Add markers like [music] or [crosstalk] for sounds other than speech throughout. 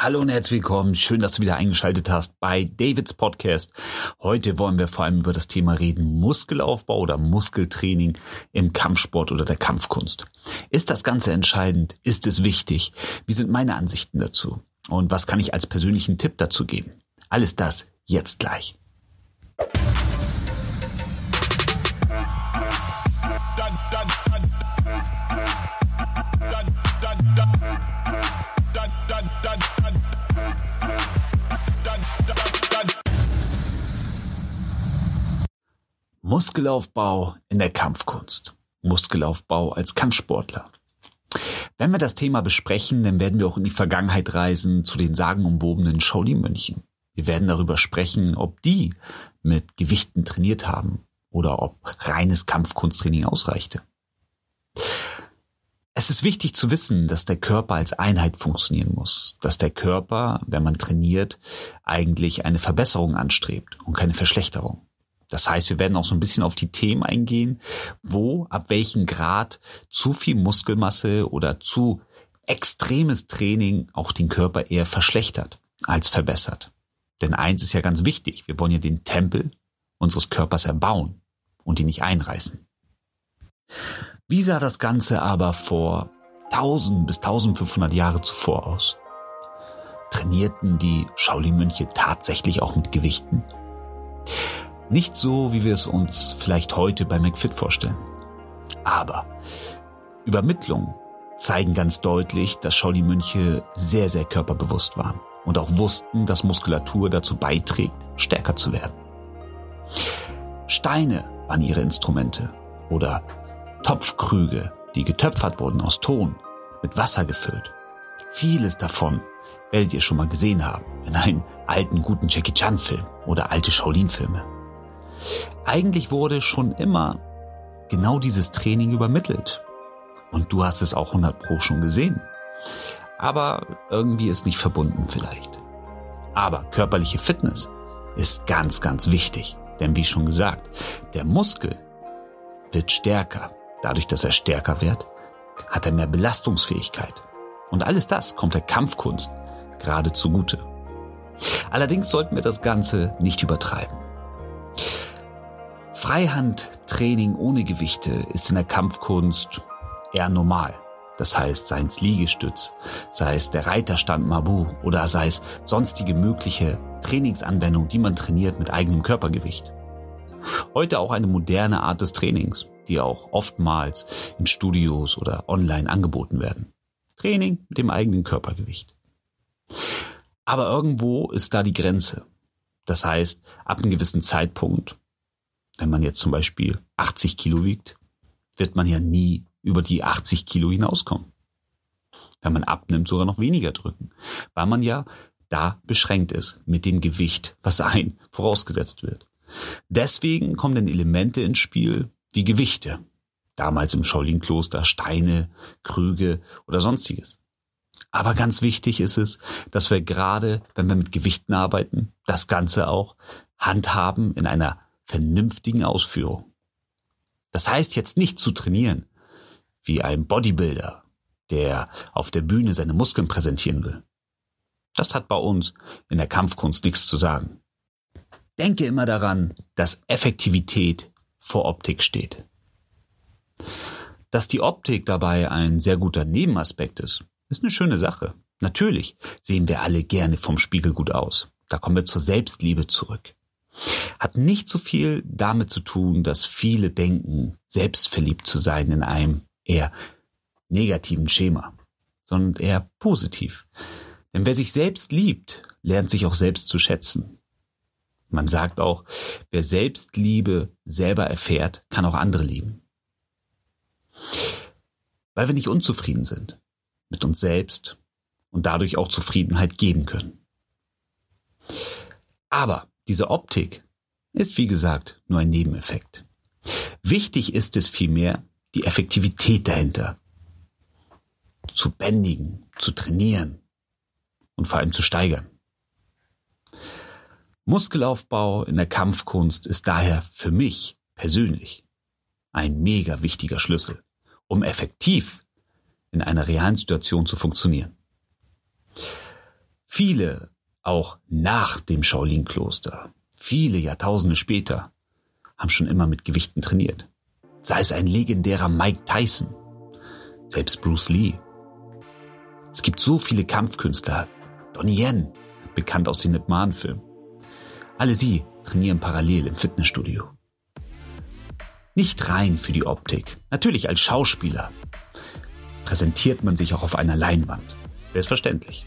Hallo und herzlich willkommen. Schön, dass du wieder eingeschaltet hast bei Davids Podcast. Heute wollen wir vor allem über das Thema reden, Muskelaufbau oder Muskeltraining im Kampfsport oder der Kampfkunst. Ist das Ganze entscheidend? Ist es wichtig? Wie sind meine Ansichten dazu? Und was kann ich als persönlichen Tipp dazu geben? Alles das jetzt gleich. Muskelaufbau in der Kampfkunst. Muskelaufbau als Kampfsportler. Wenn wir das Thema besprechen, dann werden wir auch in die Vergangenheit reisen zu den sagenumwobenen Shaolin-Mönchen. Wir werden darüber sprechen, ob die mit Gewichten trainiert haben oder ob reines Kampfkunsttraining ausreichte. Es ist wichtig zu wissen, dass der Körper als Einheit funktionieren muss, dass der Körper, wenn man trainiert, eigentlich eine Verbesserung anstrebt und keine Verschlechterung. Das heißt, wir werden auch so ein bisschen auf die Themen eingehen, wo, ab welchem Grad zu viel Muskelmasse oder zu extremes Training auch den Körper eher verschlechtert als verbessert. Denn eins ist ja ganz wichtig, wir wollen ja den Tempel unseres Körpers erbauen und ihn nicht einreißen. Wie sah das Ganze aber vor 1000 bis 1500 Jahre zuvor aus? Trainierten die Shaolin-Mönche tatsächlich auch mit Gewichten? Nicht so, wie wir es uns vielleicht heute bei McFit vorstellen. Aber Übermittlungen zeigen ganz deutlich, dass Shaolin-Mönche sehr, sehr körperbewusst waren und auch wussten, dass Muskulatur dazu beiträgt, stärker zu werden. Steine waren ihre Instrumente oder Topfkrüge, die getöpfert wurden aus Ton, mit Wasser gefüllt. Vieles davon werdet ihr schon mal gesehen haben in einem alten guten Jackie Chan Film oder alte Shaolin Filme. Eigentlich wurde schon immer genau dieses Training übermittelt. Und du hast es auch 100 Pro schon gesehen. Aber irgendwie ist nicht verbunden vielleicht. Aber körperliche Fitness ist ganz, ganz wichtig. Denn wie schon gesagt, der Muskel wird stärker. Dadurch, dass er stärker wird, hat er mehr Belastungsfähigkeit. Und alles das kommt der Kampfkunst gerade zugute. Allerdings sollten wir das Ganze nicht übertreiben. Freihandtraining ohne Gewichte ist in der Kampfkunst eher normal. Das heißt, sei es Liegestütz, sei es der Reiterstand Mabu oder sei es sonstige mögliche Trainingsanwendung, die man trainiert mit eigenem Körpergewicht. Heute auch eine moderne Art des Trainings, die auch oftmals in Studios oder online angeboten werden. Training mit dem eigenen Körpergewicht. Aber irgendwo ist da die Grenze. Das heißt, ab einem gewissen Zeitpunkt wenn man jetzt zum Beispiel 80 Kilo wiegt, wird man ja nie über die 80 Kilo hinauskommen. Wenn man abnimmt, sogar noch weniger drücken, weil man ja da beschränkt ist mit dem Gewicht, was ein [laughs] vorausgesetzt wird. Deswegen kommen dann Elemente ins Spiel wie Gewichte. Damals im Shaolin-Kloster Steine, Krüge oder sonstiges. Aber ganz wichtig ist es, dass wir gerade, wenn wir mit Gewichten arbeiten, das Ganze auch handhaben in einer vernünftigen Ausführung. Das heißt jetzt nicht zu trainieren, wie ein Bodybuilder, der auf der Bühne seine Muskeln präsentieren will. Das hat bei uns in der Kampfkunst nichts zu sagen. Denke immer daran, dass Effektivität vor Optik steht. Dass die Optik dabei ein sehr guter Nebenaspekt ist, ist eine schöne Sache. Natürlich sehen wir alle gerne vom Spiegel gut aus. Da kommen wir zur Selbstliebe zurück hat nicht so viel damit zu tun, dass viele denken, selbstverliebt zu sein in einem eher negativen Schema, sondern eher positiv. Denn wer sich selbst liebt, lernt sich auch selbst zu schätzen. Man sagt auch, wer Selbstliebe selber erfährt, kann auch andere lieben. Weil wir nicht unzufrieden sind mit uns selbst und dadurch auch Zufriedenheit geben können. Aber diese Optik ist wie gesagt nur ein Nebeneffekt. Wichtig ist es vielmehr, die Effektivität dahinter zu bändigen, zu trainieren und vor allem zu steigern. Muskelaufbau in der Kampfkunst ist daher für mich persönlich ein mega wichtiger Schlüssel, um effektiv in einer realen Situation zu funktionieren. Viele, auch nach dem Shaolin-Kloster, viele Jahrtausende später, haben schon immer mit Gewichten trainiert. Sei es ein legendärer Mike Tyson, selbst Bruce Lee. Es gibt so viele Kampfkünstler, Donnie Yen, bekannt aus den Ip Man-Filmen. Alle sie trainieren parallel im Fitnessstudio. Nicht rein für die Optik. Natürlich als Schauspieler präsentiert man sich auch auf einer Leinwand. Selbstverständlich.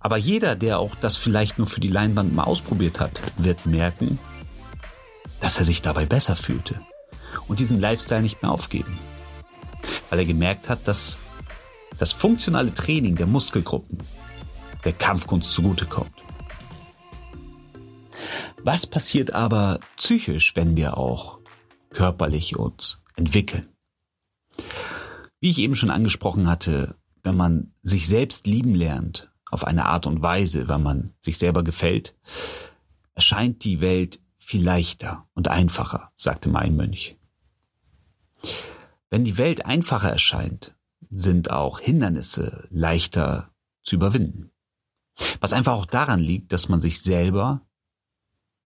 Aber jeder, der auch das vielleicht nur für die Leinwand mal ausprobiert hat, wird merken, dass er sich dabei besser fühlte und diesen Lifestyle nicht mehr aufgeben. Weil er gemerkt hat, dass das funktionale Training der Muskelgruppen der Kampfkunst zugutekommt. Was passiert aber psychisch, wenn wir auch körperlich uns entwickeln? Wie ich eben schon angesprochen hatte, wenn man sich selbst lieben lernt, auf eine Art und Weise, wenn man sich selber gefällt, erscheint die Welt viel leichter und einfacher, sagte mein Mönch. Wenn die Welt einfacher erscheint, sind auch Hindernisse leichter zu überwinden. Was einfach auch daran liegt, dass man sich selber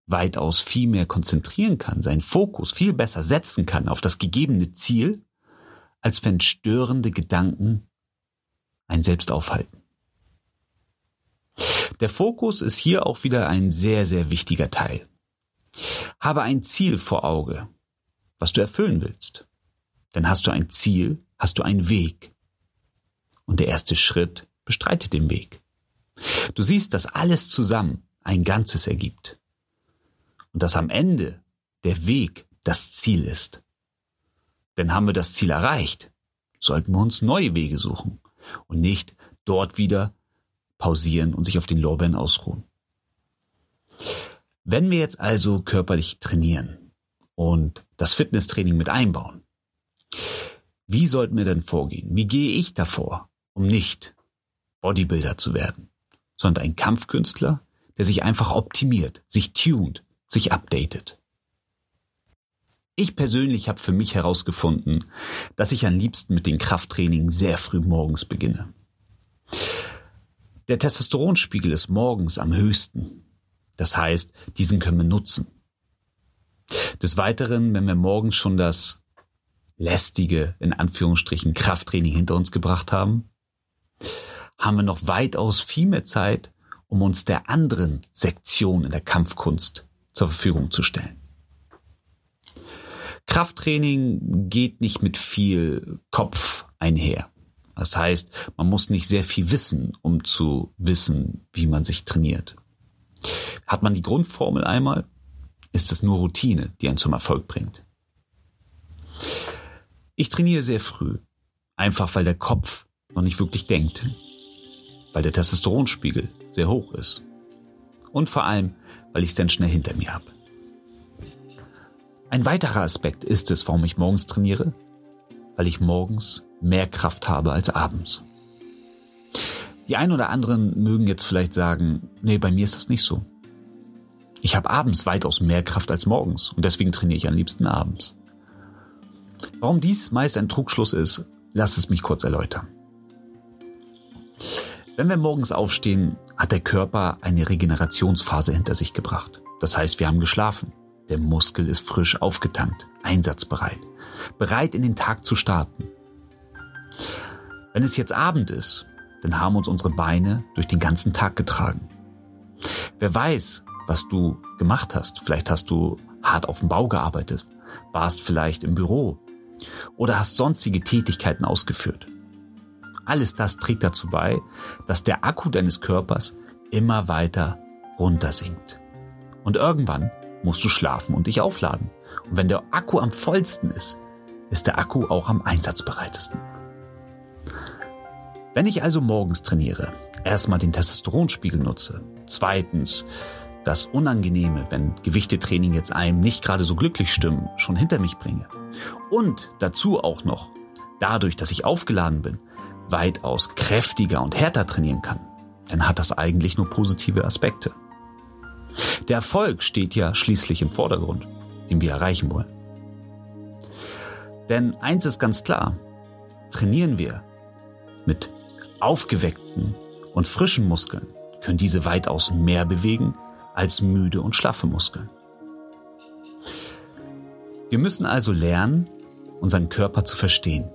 weitaus viel mehr konzentrieren kann, seinen Fokus viel besser setzen kann auf das gegebene Ziel, als wenn störende Gedanken ein selbst aufhalten. Der Fokus ist hier auch wieder ein sehr, sehr wichtiger Teil. Habe ein Ziel vor Auge, was du erfüllen willst. Dann hast du ein Ziel, hast du einen Weg. Und der erste Schritt bestreitet den Weg. Du siehst, dass alles zusammen ein Ganzes ergibt. Und dass am Ende der Weg das Ziel ist. Denn haben wir das Ziel erreicht, sollten wir uns neue Wege suchen und nicht dort wieder pausieren und sich auf den Lorbeeren ausruhen. Wenn wir jetzt also körperlich trainieren und das Fitnesstraining mit einbauen, wie sollten wir denn vorgehen? Wie gehe ich davor, um nicht Bodybuilder zu werden, sondern ein Kampfkünstler, der sich einfach optimiert, sich tunt, sich updatet? Ich persönlich habe für mich herausgefunden, dass ich am liebsten mit dem Krafttraining sehr früh morgens beginne. Der Testosteronspiegel ist morgens am höchsten. Das heißt, diesen können wir nutzen. Des Weiteren, wenn wir morgens schon das lästige, in Anführungsstrichen, Krafttraining hinter uns gebracht haben, haben wir noch weitaus viel mehr Zeit, um uns der anderen Sektion in der Kampfkunst zur Verfügung zu stellen. Krafttraining geht nicht mit viel Kopf einher. Das heißt, man muss nicht sehr viel wissen, um zu wissen, wie man sich trainiert. Hat man die Grundformel einmal, ist es nur Routine, die einen zum Erfolg bringt. Ich trainiere sehr früh, einfach weil der Kopf noch nicht wirklich denkt, weil der Testosteronspiegel sehr hoch ist und vor allem, weil ich es dann schnell hinter mir habe. Ein weiterer Aspekt ist es, warum ich morgens trainiere, weil ich morgens mehr Kraft habe als abends. Die einen oder anderen mögen jetzt vielleicht sagen, nee, bei mir ist das nicht so. Ich habe abends weitaus mehr Kraft als morgens und deswegen trainiere ich am liebsten abends. Warum dies meist ein Trugschluss ist, lasst es mich kurz erläutern. Wenn wir morgens aufstehen, hat der Körper eine Regenerationsphase hinter sich gebracht. Das heißt, wir haben geschlafen. Der Muskel ist frisch aufgetankt, einsatzbereit, bereit in den Tag zu starten. Wenn es jetzt Abend ist, dann haben uns unsere Beine durch den ganzen Tag getragen. Wer weiß, was du gemacht hast. Vielleicht hast du hart auf dem Bau gearbeitet, warst vielleicht im Büro oder hast sonstige Tätigkeiten ausgeführt. Alles das trägt dazu bei, dass der Akku deines Körpers immer weiter runtersinkt. Und irgendwann musst du schlafen und dich aufladen. Und wenn der Akku am vollsten ist, ist der Akku auch am einsatzbereitesten. Wenn ich also morgens trainiere, erstmal den Testosteronspiegel nutze, zweitens das Unangenehme, wenn Gewichtetraining jetzt einem nicht gerade so glücklich stimmen, schon hinter mich bringe und dazu auch noch, dadurch, dass ich aufgeladen bin, weitaus kräftiger und härter trainieren kann, dann hat das eigentlich nur positive Aspekte. Der Erfolg steht ja schließlich im Vordergrund, den wir erreichen wollen. Denn eins ist ganz klar, trainieren wir mit aufgeweckten Und frischen Muskeln können diese weitaus mehr bewegen als müde und schlaffe Muskeln. Wir müssen also lernen, unseren Körper zu verstehen.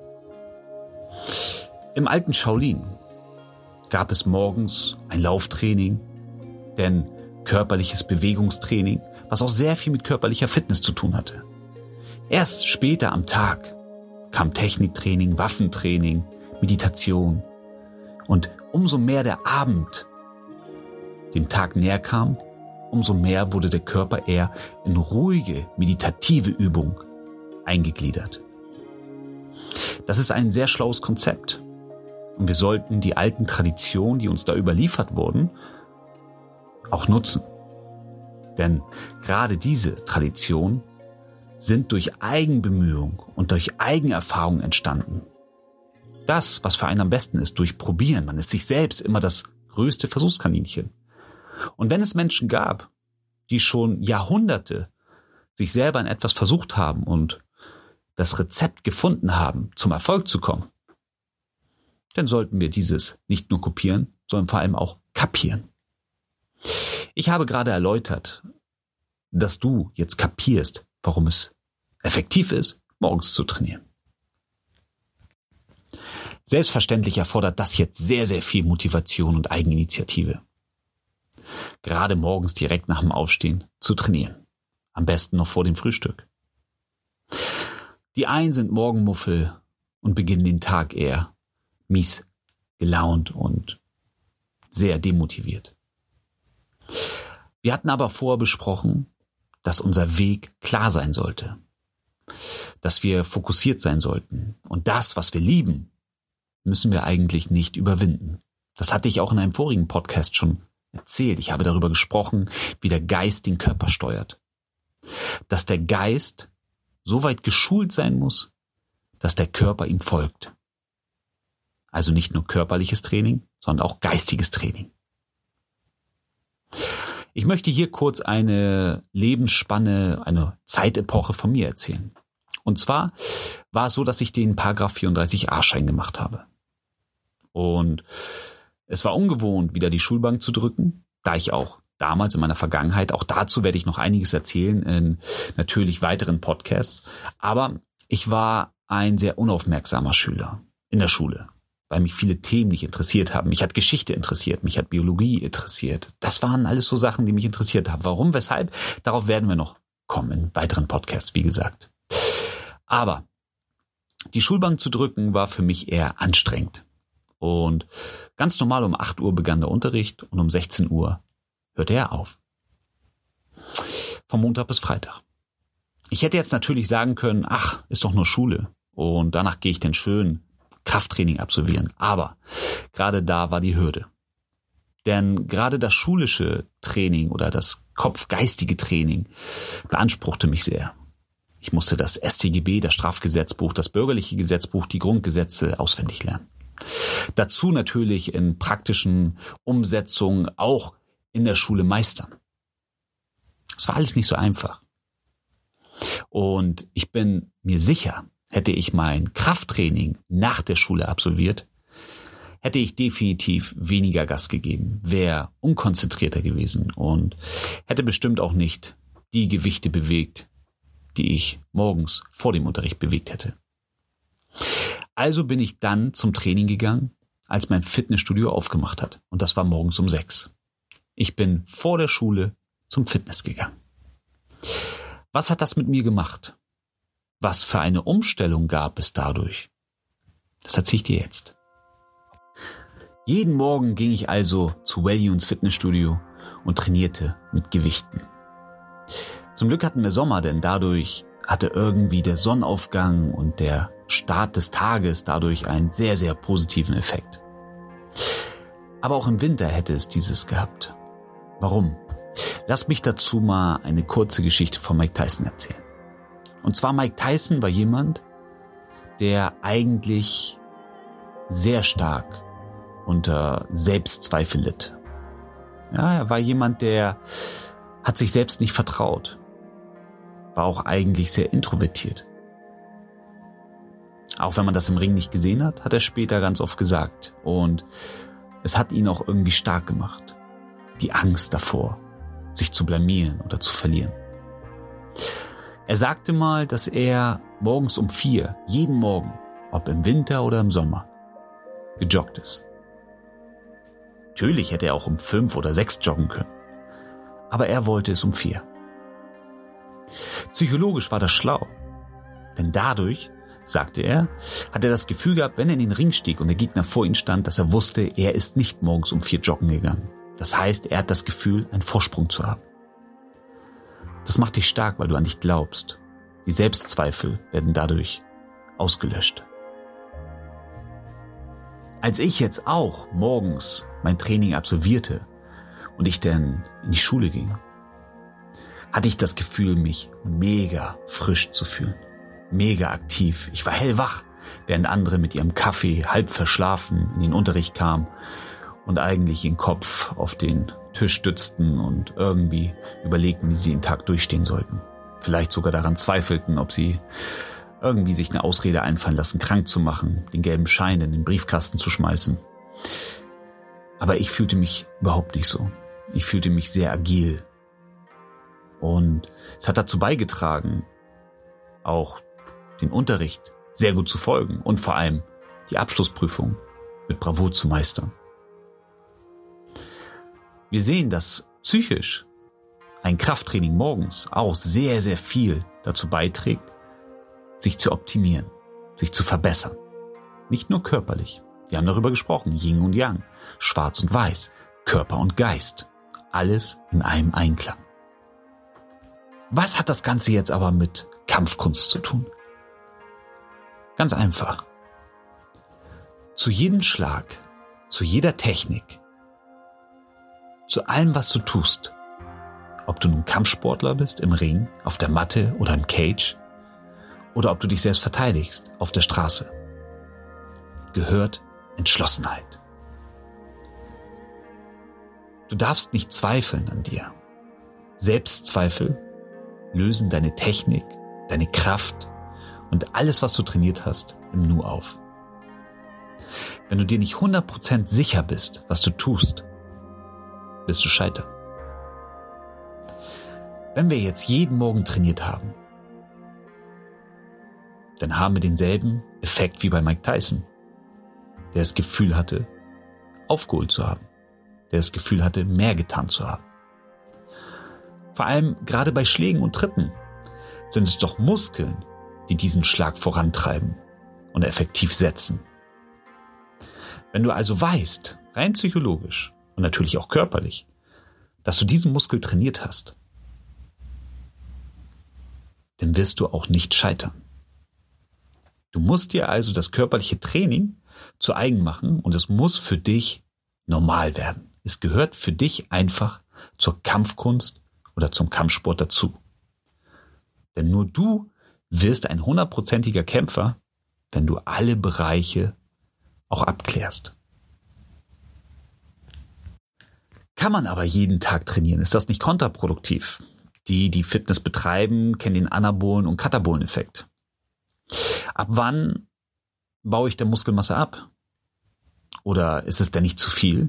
Im alten Shaolin gab es morgens ein Lauftraining, denn körperliches Bewegungstraining, was auch sehr viel mit körperlicher Fitness zu tun hatte. Erst später am Tag kam Techniktraining, Waffentraining, Meditation. Und umso mehr der Abend dem Tag näher kam, umso mehr wurde der Körper eher in ruhige, meditative Übung eingegliedert. Das ist ein sehr schlaues Konzept. Und wir sollten die alten Traditionen, die uns da überliefert wurden, auch nutzen. Denn gerade diese Traditionen sind durch Eigenbemühung und durch Eigenerfahrung entstanden. Das, was für einen am besten ist, durch Probieren. Man ist sich selbst immer das größte Versuchskaninchen. Und wenn es Menschen gab, die schon Jahrhunderte sich selber in etwas versucht haben und das Rezept gefunden haben, zum Erfolg zu kommen, dann sollten wir dieses nicht nur kopieren, sondern vor allem auch kapieren. Ich habe gerade erläutert, dass du jetzt kapierst, warum es effektiv ist, morgens zu trainieren. Selbstverständlich erfordert das jetzt sehr, sehr viel Motivation und Eigeninitiative. Gerade morgens direkt nach dem Aufstehen zu trainieren. Am besten noch vor dem Frühstück. Die einen sind Morgenmuffel und beginnen den Tag eher mies gelaunt und sehr demotiviert. Wir hatten aber vorher besprochen, dass unser Weg klar sein sollte, dass wir fokussiert sein sollten und das, was wir lieben, müssen wir eigentlich nicht überwinden. Das hatte ich auch in einem vorigen Podcast schon erzählt. Ich habe darüber gesprochen, wie der Geist den Körper steuert. Dass der Geist so weit geschult sein muss, dass der Körper ihm folgt. Also nicht nur körperliches Training, sondern auch geistiges Training. Ich möchte hier kurz eine Lebensspanne, eine Zeitepoche von mir erzählen. Und zwar war es so, dass ich den Paragraph 34a-Schein gemacht habe. Und es war ungewohnt, wieder die Schulbank zu drücken, da ich auch damals in meiner Vergangenheit, auch dazu werde ich noch einiges erzählen in natürlich weiteren Podcasts, aber ich war ein sehr unaufmerksamer Schüler in der Schule weil mich viele Themen nicht interessiert haben. Mich hat Geschichte interessiert, mich hat Biologie interessiert. Das waren alles so Sachen, die mich interessiert haben. Warum, weshalb? Darauf werden wir noch kommen in weiteren Podcasts, wie gesagt. Aber die Schulbank zu drücken war für mich eher anstrengend. Und ganz normal um 8 Uhr begann der Unterricht und um 16 Uhr hörte er auf. Vom Montag bis Freitag. Ich hätte jetzt natürlich sagen können, ach, ist doch nur Schule. Und danach gehe ich denn schön Krafttraining absolvieren. Aber gerade da war die Hürde. Denn gerade das schulische Training oder das kopfgeistige Training beanspruchte mich sehr. Ich musste das StGB, das Strafgesetzbuch, das bürgerliche Gesetzbuch, die Grundgesetze auswendig lernen. Dazu natürlich in praktischen Umsetzungen auch in der Schule meistern. Es war alles nicht so einfach. Und ich bin mir sicher, Hätte ich mein Krafttraining nach der Schule absolviert, hätte ich definitiv weniger Gas gegeben, wäre unkonzentrierter gewesen und hätte bestimmt auch nicht die Gewichte bewegt, die ich morgens vor dem Unterricht bewegt hätte. Also bin ich dann zum Training gegangen, als mein Fitnessstudio aufgemacht hat. Und das war morgens um sechs. Ich bin vor der Schule zum Fitness gegangen. Was hat das mit mir gemacht? Was für eine Umstellung gab es dadurch? Das erzähle ich dir jetzt. Jeden Morgen ging ich also zu Wellions Fitnessstudio und trainierte mit Gewichten. Zum Glück hatten wir Sommer, denn dadurch hatte irgendwie der Sonnenaufgang und der Start des Tages dadurch einen sehr, sehr positiven Effekt. Aber auch im Winter hätte es dieses gehabt. Warum? Lass mich dazu mal eine kurze Geschichte von Mike Tyson erzählen. Und zwar Mike Tyson war jemand, der eigentlich sehr stark unter Selbstzweifel litt. Ja, er war jemand, der hat sich selbst nicht vertraut. War auch eigentlich sehr introvertiert. Auch wenn man das im Ring nicht gesehen hat, hat er später ganz oft gesagt. Und Es hat ihn auch irgendwie stark gemacht. Die Angst davor, sich zu blamieren oder zu verlieren. Er sagte mal, dass er morgens um vier, jeden Morgen, ob im Winter oder im Sommer, gejoggt ist. Natürlich hätte er auch um fünf oder sechs joggen können. Aber er wollte es um vier. Psychologisch war das schlau. Denn dadurch, sagte er, hat er das Gefühl gehabt, wenn er in den Ring stieg und der Gegner vor ihm stand, dass er wusste, er ist nicht morgens um vier joggen gegangen. Das heißt, er hat das Gefühl, einen Vorsprung zu haben. Das macht dich stark, weil du an dich glaubst. Die Selbstzweifel werden dadurch ausgelöscht. Als ich jetzt auch morgens mein Training absolvierte und ich dann in die Schule ging, hatte ich das Gefühl, mich mega frisch zu fühlen. Mega aktiv. Ich war hellwach, während andere mit ihrem Kaffee halb verschlafen in den Unterricht kamen und eigentlich ihren Kopf auf den Tisch stützten und irgendwie überlegten, wie sie den Tag durchstehen sollten. Vielleicht sogar daran zweifelten, ob sie irgendwie sich eine Ausrede einfallen lassen, krank zu machen, den gelben Schein in den Briefkasten zu schmeißen. Aber ich fühlte mich überhaupt nicht so. Ich fühlte mich sehr agil. Und es hat dazu beigetragen, auch den Unterricht sehr gut zu folgen und vor allem die Abschlussprüfung mit Bravour zu meistern. Wir sehen, dass psychisch ein Krafttraining morgens auch sehr, sehr viel dazu beiträgt, sich zu optimieren, sich zu verbessern. Nicht nur körperlich. Wir haben darüber gesprochen, Yin und Yang, Schwarz und Weiß, Körper und Geist. Alles in einem Einklang. Was hat das Ganze jetzt aber mit Kampfkunst zu tun? Ganz einfach. Zu jedem Schlag, zu jeder Technik, zu allem, was du tust. Ob du nun Kampfsportler bist, im Ring, auf der Matte oder im Cage, oder ob du dich selbst verteidigst, auf der Straße, gehört Entschlossenheit. Du darfst nicht zweifeln an dir. Selbstzweifel lösen deine Technik, deine Kraft und alles, was du trainiert hast, im Nu auf. Wenn du dir nicht 100% sicher bist, was du tust, wirst du scheitern. Wenn wir jetzt jeden Morgen trainiert haben, dann haben wir denselben Effekt wie bei Mike Tyson, der das Gefühl hatte, aufgeholt zu haben, der das Gefühl hatte, mehr getan zu haben. Vor allem gerade bei Schlägen und Tritten sind es doch Muskeln, die diesen Schlag vorantreiben und effektiv setzen. Wenn du also weißt, rein psychologisch, und natürlich auch körperlich, dass du diesen Muskel trainiert hast, dann wirst du auch nicht scheitern. Du musst dir also das körperliche Training zu eigen machen und es muss für dich normal werden. Es gehört für dich einfach zur Kampfkunst oder zum Kampfsport dazu. Denn nur du wirst ein hundertprozentiger Kämpfer, wenn du alle Bereiche auch abklärst. Kann man aber jeden Tag trainieren? Ist das nicht kontraproduktiv? Die, die Fitness betreiben, kennen den Anabolen- und Katabolen-Effekt. Ab wann baue ich der Muskelmasse ab? Oder ist es denn nicht zu viel?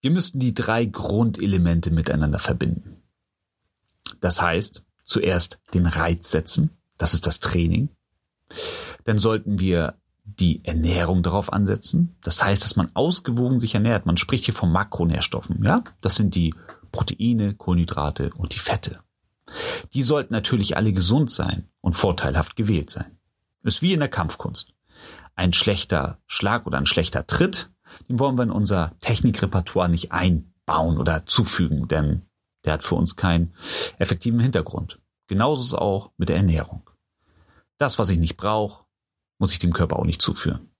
Wir müssten die drei Grundelemente miteinander verbinden. Das heißt, zuerst den Reiz setzen, das ist das Training. Dann sollten wir die Ernährung darauf ansetzen. Das heißt, dass man ausgewogen sich ernährt. Man spricht hier von Makronährstoffen. Ja, das sind die Proteine, Kohlenhydrate und die Fette. Die sollten natürlich alle gesund sein und vorteilhaft gewählt sein. Ist wie in der Kampfkunst. Ein schlechter Schlag oder ein schlechter Tritt, den wollen wir in unser Technikrepertoire nicht einbauen oder zufügen, denn der hat für uns keinen effektiven Hintergrund. Genauso ist es auch mit der Ernährung. Das, was ich nicht brauche, muss ich dem Körper auch nicht zuführen.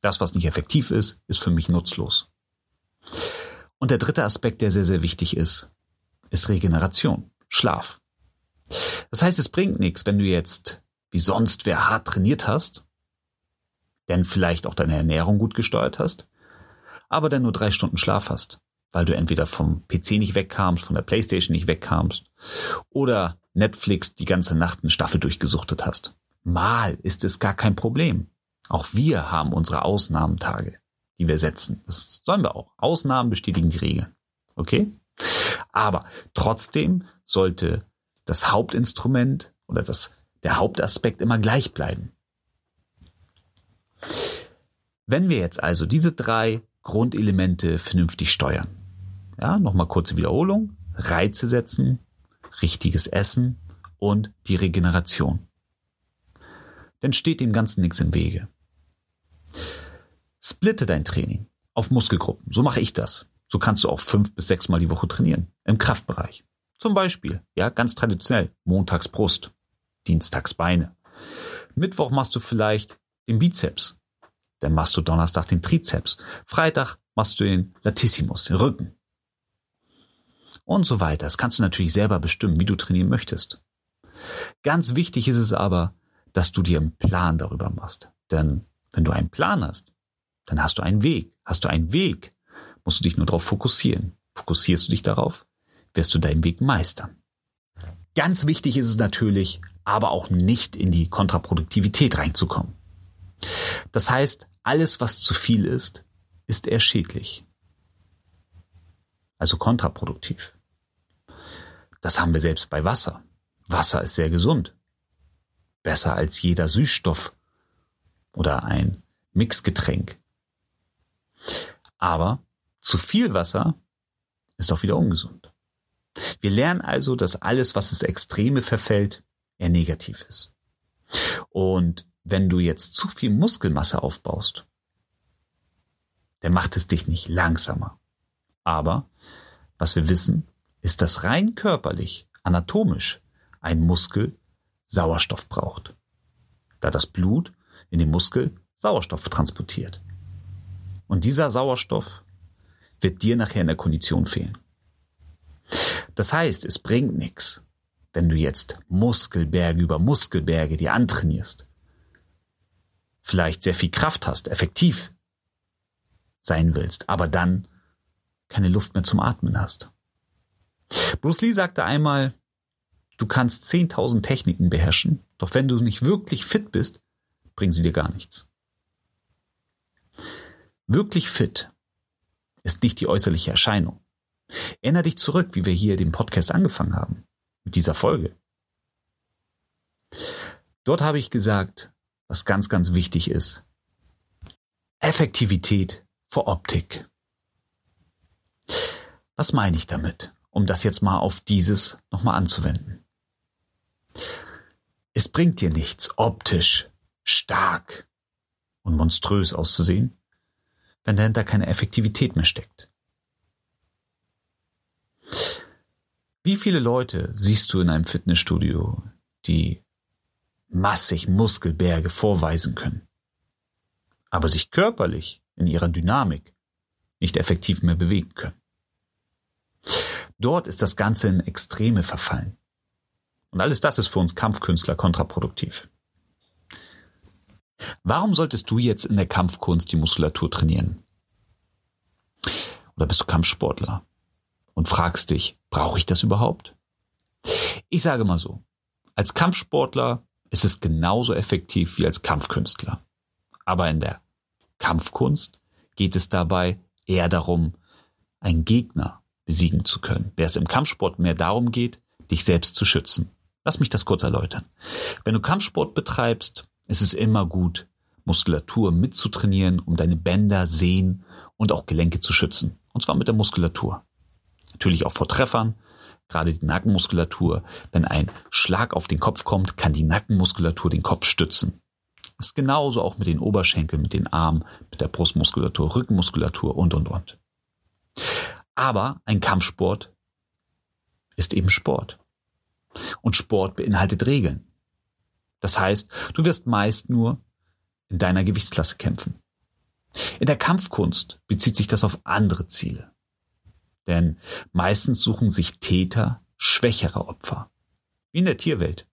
Das, was nicht effektiv ist, ist für mich nutzlos. Und der dritte Aspekt, der sehr, sehr wichtig ist, ist Regeneration, Schlaf. Das heißt, es bringt nichts, wenn du jetzt wie sonst wer hart trainiert hast, denn vielleicht auch deine Ernährung gut gesteuert hast, aber dann nur drei Stunden Schlaf hast, weil du entweder vom PC nicht wegkamst, von der Playstation nicht wegkamst oder Netflix die ganze Nacht eine Staffel durchgesuchtet hast. Mal ist es gar kein Problem. Auch wir haben unsere Ausnahmetage. die wir setzen. Das sollen wir auch. Ausnahmen bestätigen die Regel. Okay? Aber trotzdem sollte das Hauptinstrument oder das, der Hauptaspekt immer gleich bleiben. Wenn wir jetzt also diese drei Grundelemente vernünftig steuern, ja, nochmal kurze Wiederholung, Reize setzen, richtiges Essen und die Regeneration. Dann steht dem Ganzen nichts im Wege. Splitte dein Training auf Muskelgruppen. So mache ich das. So kannst du auch fünf bis sechs Mal die Woche trainieren. Im Kraftbereich. Zum Beispiel, ja, ganz traditionell. Montags Brust. Dienstags Beine. Mittwoch machst du vielleicht den Bizeps. Dann machst du Donnerstag den Trizeps. Freitag machst du den Latissimus, den Rücken. Und so weiter. Das kannst du natürlich selber bestimmen, wie du trainieren möchtest. Ganz wichtig ist es aber, dass du dir einen Plan darüber machst. Denn wenn du einen Plan hast, dann hast du einen Weg. Hast du einen Weg, musst du dich nur darauf fokussieren. Fokussierst du dich darauf, wirst du deinen Weg meistern. Ganz wichtig ist es natürlich, aber auch nicht in die Kontraproduktivität reinzukommen. Das heißt, alles, was zu viel ist, ist eher schädlich. Also kontraproduktiv. Das haben wir selbst bei Wasser. Wasser ist sehr gesund. Besser als jeder Süßstoff oder ein Mixgetränk. Aber zu viel Wasser ist auch wieder ungesund. Wir lernen also, dass alles, was ins Extreme verfällt, eher negativ ist. Und wenn du jetzt zu viel Muskelmasse aufbaust, dann macht es dich nicht langsamer. Aber was wir wissen, ist, dass rein körperlich, anatomisch, ein Muskel Sauerstoff braucht, da das Blut in den Muskel Sauerstoff transportiert. Und dieser Sauerstoff wird dir nachher in der Kondition fehlen. Das heißt, es bringt nichts, wenn du jetzt Muskelberge über Muskelberge dir antrainierst, vielleicht sehr viel Kraft hast, effektiv sein willst, aber dann keine Luft mehr zum Atmen hast. Bruce Lee sagte einmal, du kannst 10.000 Techniken beherrschen, doch wenn du nicht wirklich fit bist, bringen sie dir gar nichts. Wirklich fit ist nicht die äußerliche Erscheinung. Erinner dich zurück, wie wir hier den Podcast angefangen haben, mit dieser Folge. Dort habe ich gesagt, was ganz, ganz wichtig ist. Effektivität vor Optik. Was meine ich damit, um das jetzt mal auf dieses nochmal anzuwenden? Es bringt dir nichts, optisch stark und monströs auszusehen, wenn dahinter keine Effektivität mehr steckt. Wie viele Leute siehst du in einem Fitnessstudio, die massig Muskelberge vorweisen können, aber sich körperlich in ihrer Dynamik nicht effektiv mehr bewegen können? Dort ist das Ganze in Extreme verfallen. Und alles das ist für uns Kampfkünstler kontraproduktiv. Warum solltest du jetzt in der Kampfkunst die Muskulatur trainieren? Oder bist du Kampfsportler und fragst dich, brauche ich das überhaupt? Ich sage mal so, als Kampfsportler ist es genauso effektiv wie als Kampfkünstler. Aber in der Kampfkunst geht es dabei eher darum, einen Gegner besiegen zu können. Während es im Kampfsport mehr darum geht, dich selbst zu schützen. Lass mich das kurz erläutern. Wenn du Kampfsport betreibst, ist es immer gut, Muskulatur mitzutrainieren, um deine Bänder, Sehnen und auch Gelenke zu schützen. Und zwar mit der Muskulatur. Natürlich auch vor Treffern, gerade die Nackenmuskulatur. Wenn ein Schlag auf den Kopf kommt, kann die Nackenmuskulatur den Kopf stützen. Das ist genauso auch mit den Oberschenkeln, mit den Armen, mit der Brustmuskulatur, Rückenmuskulatur und, und, und. Aber ein Kampfsport ist eben Sport. Und Sport beinhaltet Regeln. Das heißt, du wirst meist nur in deiner Gewichtsklasse kämpfen. In der Kampfkunst bezieht sich das auf andere Ziele. Denn meistens suchen sich Täter schwächere Opfer. Wie in der Tierwelt.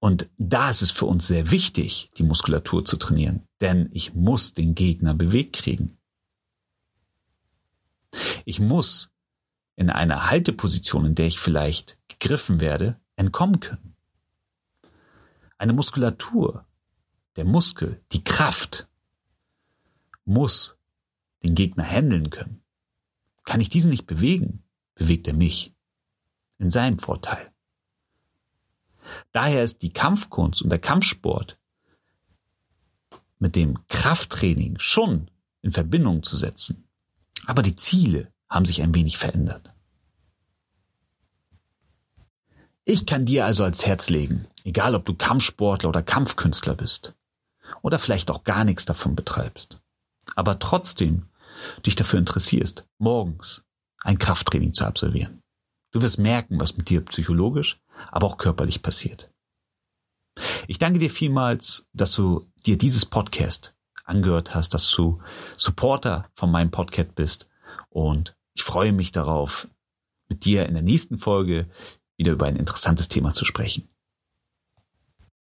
Und da ist es für uns sehr wichtig, die Muskulatur zu trainieren. Denn ich muss den Gegner bewegt kriegen. Ich muss in einer Halteposition, in der ich vielleicht gegriffen werde, entkommen können. Eine Muskulatur, der Muskel, die Kraft, muss den Gegner handeln können. Kann ich diesen nicht bewegen, bewegt er mich in seinem Vorteil. Daher ist die Kampfkunst und der Kampfsport mit dem Krafttraining schon in Verbindung zu setzen. Aber die Ziele haben sich ein wenig verändert. Ich kann dir also als Herz legen, egal ob du Kampfsportler oder Kampfkünstler bist oder vielleicht auch gar nichts davon betreibst, aber trotzdem dich dafür interessierst, morgens ein Krafttraining zu absolvieren. Du wirst merken, was mit dir psychologisch, aber auch körperlich passiert. Ich danke dir vielmals, dass du dir dieses Podcast angehört hast, dass du Supporter von meinem Podcast bist und ich freue mich darauf, mit dir in der nächsten Folge wieder über ein interessantes Thema zu sprechen.